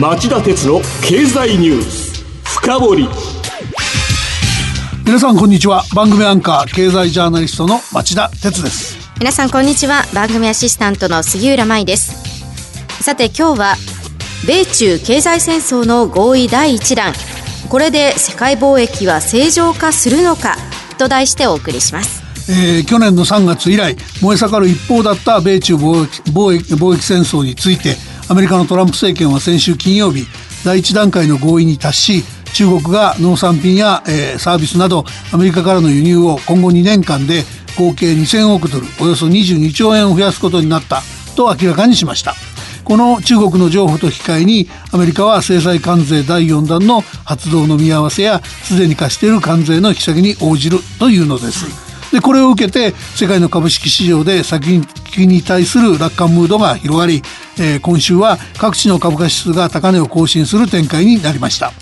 町田鉄の経済ニュース深掘り。皆さんこんにちは。番組アンカー経済ジャーナリストの町田鉄です。皆さんこんにちは。番組アシスタントの杉浦舞です。さて今日は米中経済戦争の合意第一弾。これで世界貿易は正常化するのかと題してお送りします。えー、去年の3月以来燃え盛る一方だった米中貿易貿易貿易戦争についてアメリカのトランプ政権は先週金曜日第一段階の合意に達し中国が農産品や、えー、サービスなどアメリカからの輸入を今後2年間で合計2000億ドルおよそ22兆円を増やすことになったと明らかにしましたこの中国の譲歩と引き換えにアメリカは制裁関税第4弾の発動の見合わせやすでに課している関税の引き下げに応じるというのです。でこれを受けて世界の株式市場で先に対する楽観ムードが広がり、えー、今週は各地の株価指数が高値を更新する展開になりました。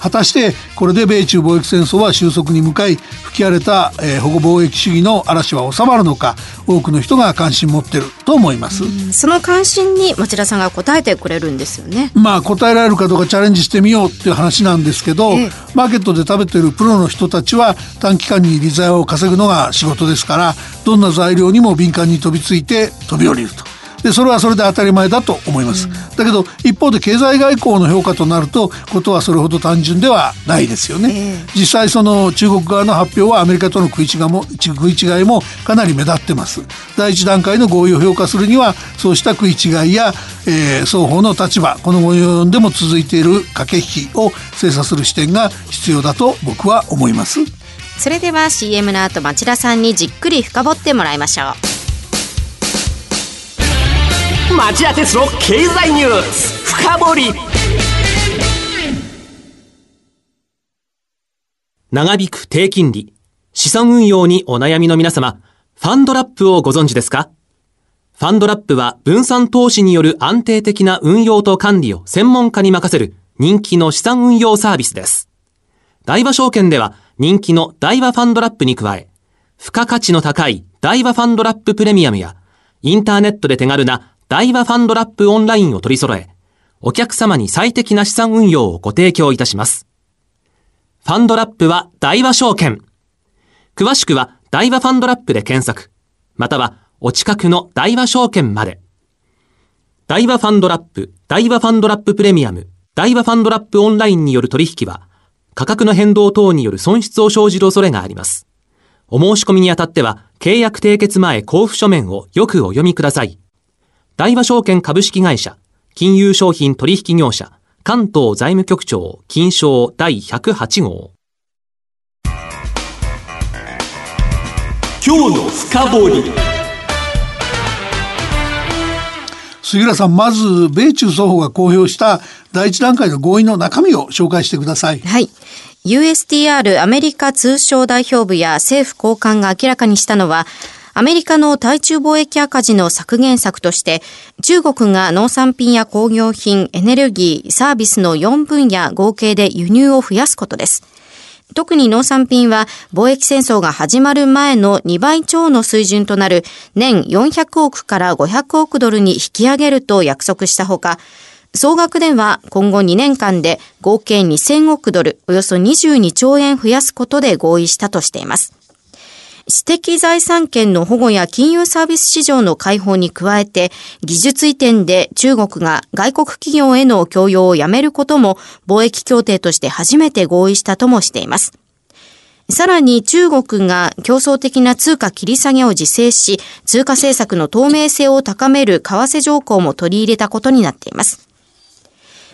果たしてこれで米中貿易戦争は収束に向かい吹き荒れた、えー、保護貿易主義の嵐は収まるのか多くの人が関心持ってると思います。その関心に町田さんが答えてくれるんですよね。まあ答えられるかどうかチャレンジしてみようっていう話なんですけど、ええ、マーケットで食べてるプロの人たちは短期間に利材を稼ぐのが仕事ですからどんな材料にも敏感に飛びついて飛び降りるとでそれはそれで当たり前だと思います、うん、だけど一方で経済外交の評価となるとことはそれほど単純ではないですよね、えー、実際その中国側の発表はアメリカとの食い違いも食い違いもかなり目立ってます。第一段階の合意を評価するにはそうした食い違いや、えー、双方の立場この後4でも続いている駆け引きを精査する視点が必要だと僕は思います。それでは CM の後町田さんにじっくり深掘ってもらいましょう町田鉄の経済ニュース深掘り長引く低金利資産運用にお悩みの皆様ファンドラップをご存知ですか？ファンドラップは分散投資による安定的な運用と管理を専門家に任せる人気の資産運用サービスです。大和証券では人気の大和ファンドラップに加え、付加価値の高い大和ファンドラッププレミアムや、インターネットで手軽な大和ファンドラップオンラインを取り揃え、お客様に最適な資産運用をご提供いたします。ファンドラップは大和証券。詳しくは大和ファンドラップで検索、またはお近くの大和証券まで。大和ファンドラップ、大和ファンドラッププレミアム、大和ファンドラップオンラインによる取引は、価格の変動等による損失を生じる恐れがあります。お申し込みにあたっては、契約締結前交付書面をよくお読みください。大和証券株式会社、金融商品取引業者、関東財務局長、金賞第108号。今日の深掘り。杉浦さん、まず、米中双方が公表した第一段階の合意の中身を紹介してください。はい。USTR アメリカ通商代表部や政府高官が明らかにしたのは、アメリカの対中貿易赤字の削減策として、中国が農産品や工業品、エネルギー、サービスの4分野合計で輸入を増やすことです。特に農産品は貿易戦争が始まる前の2倍超の水準となる年400億から500億ドルに引き上げると約束したほか、総額では今後2年間で合計2000億ドル、およそ22兆円増やすことで合意したとしています。知的財産権の保護や金融サービス市場の開放に加えて、技術移転で中国が外国企業への供与をやめることも貿易協定として初めて合意したともしています。さらに中国が競争的な通貨切り下げを自制し、通貨政策の透明性を高める為替条項も取り入れたことになっています。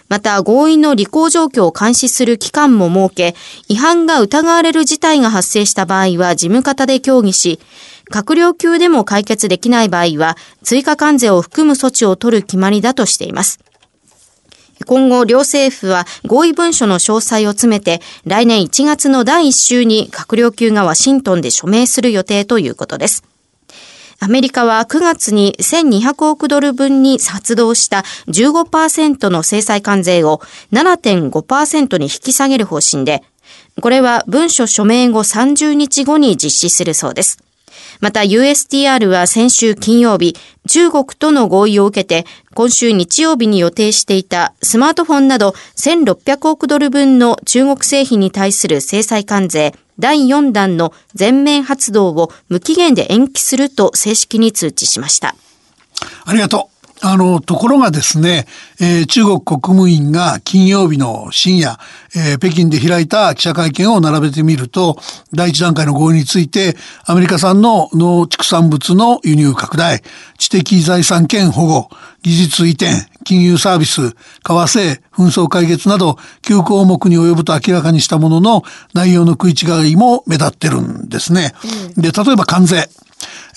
また合意の履行状況を監視する機関も設け、違反が疑われる事態が発生した場合は事務方で協議し、閣僚級でも解決できない場合は、追加関税を含む措置を取る決まりだとしています。今後、両政府は合意文書の詳細を詰めて、来年1月の第1週に閣僚級がワシントンで署名する予定ということです。アメリカは9月に1200億ドル分に発動した15%の制裁関税を7.5%に引き下げる方針で、これは文書署名後30日後に実施するそうです。また USTR は先週金曜日、中国との合意を受けて、今週日曜日に予定していたスマートフォンなど1600億ドル分の中国製品に対する制裁関税第4弾の全面発動を無期限で延期すると正式に通知しました。ありがとう。あの、ところがですね、えー、中国国務院が金曜日の深夜、えー、北京で開いた記者会見を並べてみると、第一段階の合意について、アメリカ産の農畜産物の輸入拡大、知的財産権保護、技術移転、金融サービス、為替、紛争解決など9項目に及ぶと明らかにしたものの内容の食い違いも目立ってるんですね。で、例えば関税。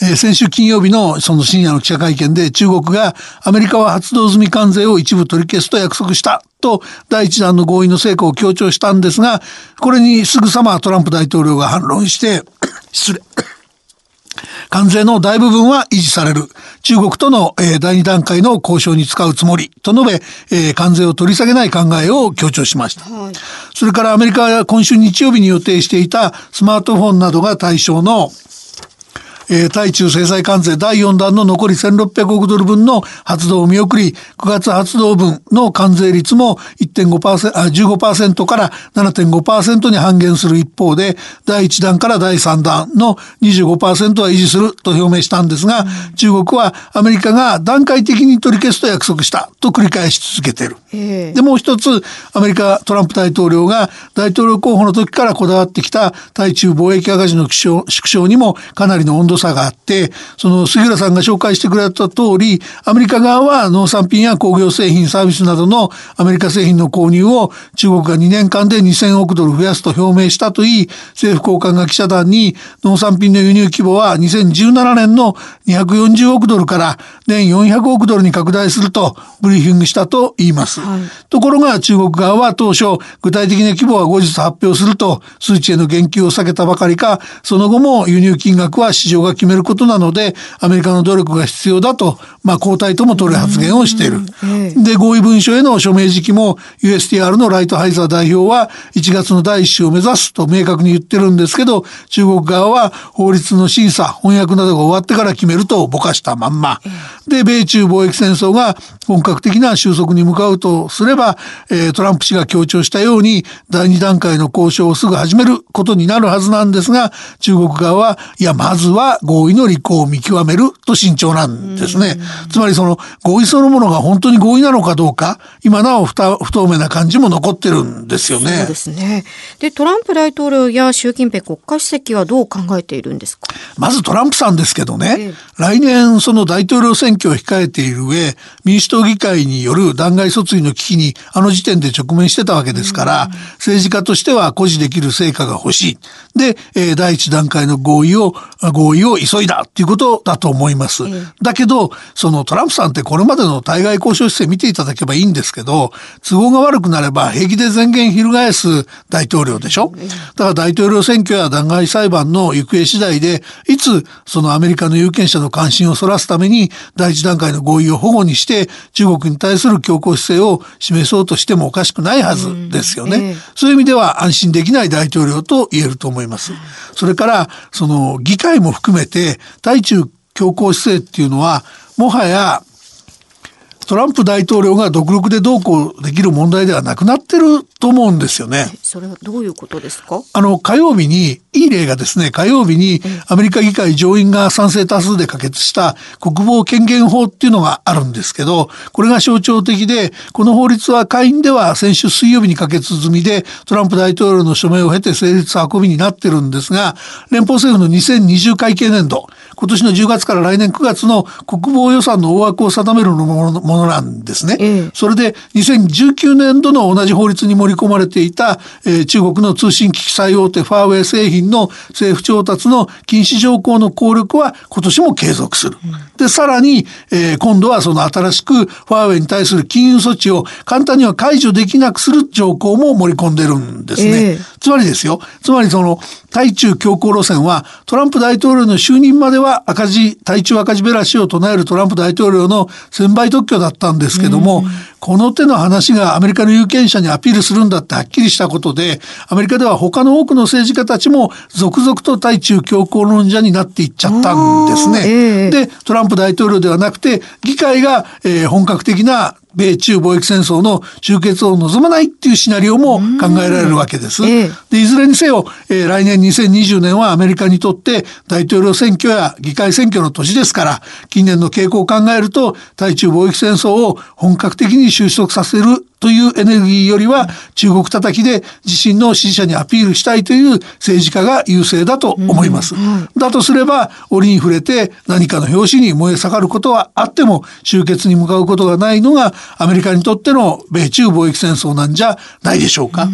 えー、先週金曜日のその深夜の記者会見で中国がアメリカは発動済み関税を一部取り消すと約束したと第一弾の合意の成果を強調したんですが、これにすぐさまトランプ大統領が反論して、失礼。関税の大部分は維持される。中国との、えー、第二段階の交渉に使うつもりと述べ、えー、関税を取り下げない考えを強調しました。はい、それからアメリカは今週日曜日に予定していたスマートフォンなどが対象のえー、対中制裁関税第4弾の残り1600億ドル分の発動を見送り、9月発動分の関税率も1.5%あ15%から7.5%に半減する一方で、第1弾から第3弾の25%は維持すると表明したんですが、中国はアメリカが段階的に取り消すと約束したと繰り返し続けている。で、もう一つ、アメリカトランプ大統領が大統領候補の時からこだわってきた対中貿易赤字の縮小にもかなりの温度差があって、その杉浦さんが紹介してくれた通り、アメリカ側は農産品や工業製品、サービスなどのアメリカ製品の購入を中国が2年間で2000億ドル増やすと表明したといい、政府高官が記者団に農産品の輸入規模は2017年の240億ドルから年400億ドルに拡大するとブリーフィングしたと言います。はい、ところが中国側は当初具体的な規模は後日発表すると数値への言及を避けたばかりか、その後も輸入金額は市場が決めることなので、アメリカの努力が必要だと、まあ、交代とも取る発言をしている。で、合意文書への署名時期も USTR のライトハイザー代表は1月の第1週を目指すと明確に言ってるんですけど、中国側は法律の審査、翻訳などが終わってから決めるとぼかしたまんま。で、米中貿易戦争が本格的な収束に向かうとすれば、えー、トランプ氏が強調したように第2段階の交渉をすぐ始めることになるはずなんですが、中国側は、いや、まずは合意の履行を見極めると慎重なんですね。つまりその合意そのものが本当に合意なのかどうか、今なお不透明な感じも残ってるんですよね。そうですね。で、トランプ大統領や習近平国家主席はどう考えているんですか？まずトランプさんですけどね、ええ、来年その大統領選挙を控えている上、民主党議会による弾劾訴追の危機にあの時点で直面してたわけですから、政治家としては誇示できる成果が欲しい。で、えー、第一段階の合意を、合意を急いだっていうことだと思います。だけど、そのトランプさんってこれまでの対外交渉姿勢見ていただけばいいんですけど、都合が悪くなれば平気で全言翻す大統領でしょ。だから大統領選挙や弾劾裁判の行方次第で、いつそのアメリカの有権者の関心をそらすために第一段階の合意を保護にして中国に対する強硬姿勢を示そうとしてもおかしくないはずですよね。うんえそういう意味では安心できない大統領と言えると思います。それからその議会も含めて対中強硬姿勢っていうのはもはやトランプ大統領が独力でどうこうできる問題ではなくなってると思うんですよね。それはどういうことですか？あの、火曜日に、いい例がですね、火曜日にアメリカ議会上院が賛成多数で可決した国防権限法っていうのがあるんですけど、これが象徴的で、この法律は下院では先週水曜日に可決済みで、トランプ大統領の署名を経て成立運びになってるんですが、連邦政府の2020会計年度、今年の10月から来年9月の国防予算の大枠を定めるものなんですね。ええ、それで2019年度の同じ法律に盛り込まれていた、えー、中国の通信機器最大手ファーウェイ製品の政府調達の禁止条項の効力は今年も継続する。うん、で、さらに、えー、今度はその新しくファーウェイに対する金融措置を簡単には解除できなくする条項も盛り込んでるんですね。えつまりですよ。つまりその、対中強硬路線は、トランプ大統領の就任までは赤字、対中赤字べらしを唱えるトランプ大統領の専売特許だったんですけども、この手の話がアメリカの有権者にアピールするんだってはっきりしたことで、アメリカでは他の多くの政治家たちも続々と対中強硬論者になっていっちゃったんですね。えー、で、トランプ大統領ではなくて、議会が、えー、本格的な米中貿易戦争の終結を望まないっていうシナリオも考えられるわけです。でいずれにせよ、えー、来年2020年はアメリカにとって大統領選挙や議会選挙の年ですから近年の傾向を考えると対中貿易戦争を本格的に収束させるというエネルギーよりは中国叩きで自身の支持者にアピールしたいという政治家が優勢だと思います。だとすれば折に触れて何かの拍子に燃え盛ることはあっても終結に向かうことがないのがアメリカにとっての米中貿易戦争なんじゃないでしょうか。う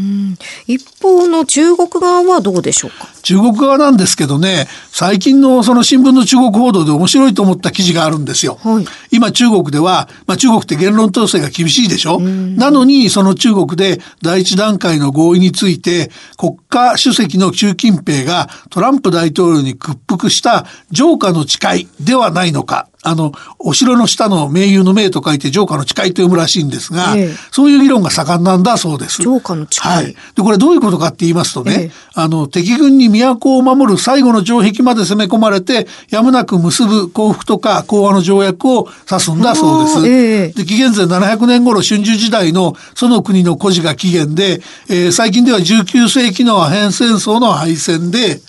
一方の中国側はどうでしょうか？中国側なんですけどね最近のその新聞の中国報道で面白いと思った記事があるんですよ。はい、今中国では、まあ、中国って言論統制が厳しいでしょ。なのにその中国で第一段階の合意について国家主席の習近平がトランプ大統領に屈服した上下の誓いではないのか。あの、お城の下の盟友の盟と書いて城下の誓いと読むらしいんですが、ええ、そういう議論が盛んなんだそうです。城下の誓い。はい。で、これどういうことかって言いますとね、え、あの、敵軍に都を守る最後の城壁まで攻め込まれて、やむなく結ぶ幸福とか講和の条約を指すんだそうです。で、紀元前700年頃春秋時代のその国の孤児が起源で、えー、最近では19世紀のアヘン戦争の敗戦で、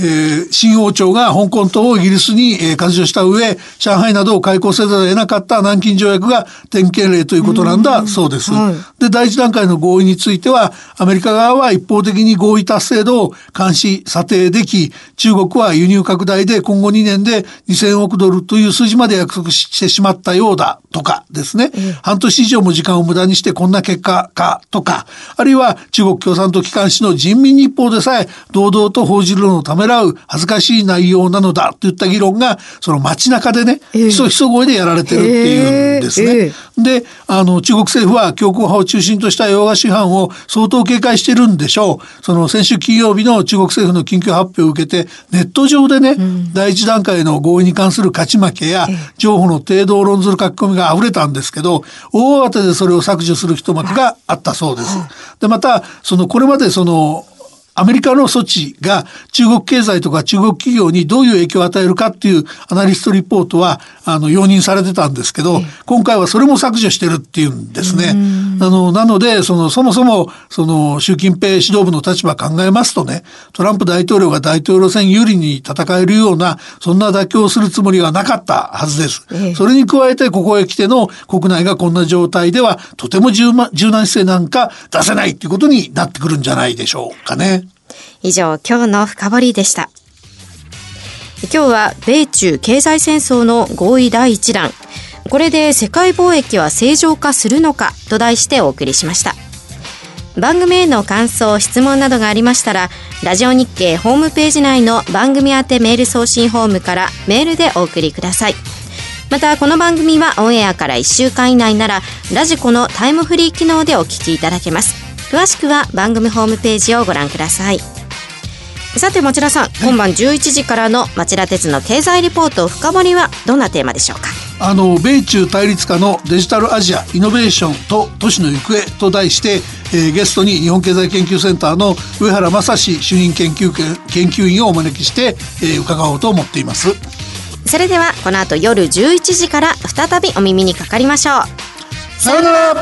えー、新王朝が香港島をイギリスに、えー、割譲した上、上海などを開港せざるを得なかった南京条約が典型例ということなんだそうです。はい、で、第一段階の合意については、アメリカ側は一方的に合意達成度を監視、査定でき、中国は輸入拡大で今後2年で2000億ドルという数字まで約束してしまったようだとかですね、半年以上も時間を無駄にしてこんな結果かとか、あるいは中国共産党機関紙の人民日報でさえ堂々と報じるのをためらう恥ずかしい内容なのだといった議論がその街中でね、ひそひそ声でやられてるっていうんですね。えー、であの中国政府は強硬派を中心とした洋画師範を相当警戒してるんでしょう。その先週金曜日の中国政府の緊急発表を受けてネット上でね、うん、第一段階の合意に関する勝ち負けや情報の程度を論ずる書き込みが溢れたんですけど大慌てでそれを削除する一幕があったそうです。でまたそのこれまでそのアメリカの措置が中国経済とか中国企業にどういう影響を与えるかっていうアナリストリポートはあの容認されてたんですけど、今回はそれも削除してるっていうんですね。あのなのでそのそもそもその習近平指導部の立場考えますとねトランプ大統領が大統領選有利に戦えるようなそんな妥協するつもりはなかったはずです。それに加えてここへ来ての国内がこんな状態ではとても柔軟姿勢なんか出せないっていうことになってくるんじゃないでしょうかね。以上、今日の深掘りでした。今日は米中経済戦争の合意第一弾。これで世界貿易は正常化するのかと題してお送りしました。番組への感想、質問などがありましたら、ラジオ日経ホームページ内の番組宛てメール送信フォームからメールでお送りください。また、この番組はオンエアから1週間以内なら、ラジコのタイムフリー機能でお聞きいただけます。詳しくは番組ホームページをご覧くださいさて町田さん、今晩11時からの町田鉄の経済リポート深掘りはどんなテーマでしょうか？あの米中対立下のデジタルアジアイノベーションと都市の行方と題して、えー、ゲストに日本経済研究センターの上原正史主任研究研究員をお招きして、えー、伺おうと思っています。それではこの後夜11時から再びお耳にかかりましょう。さようなら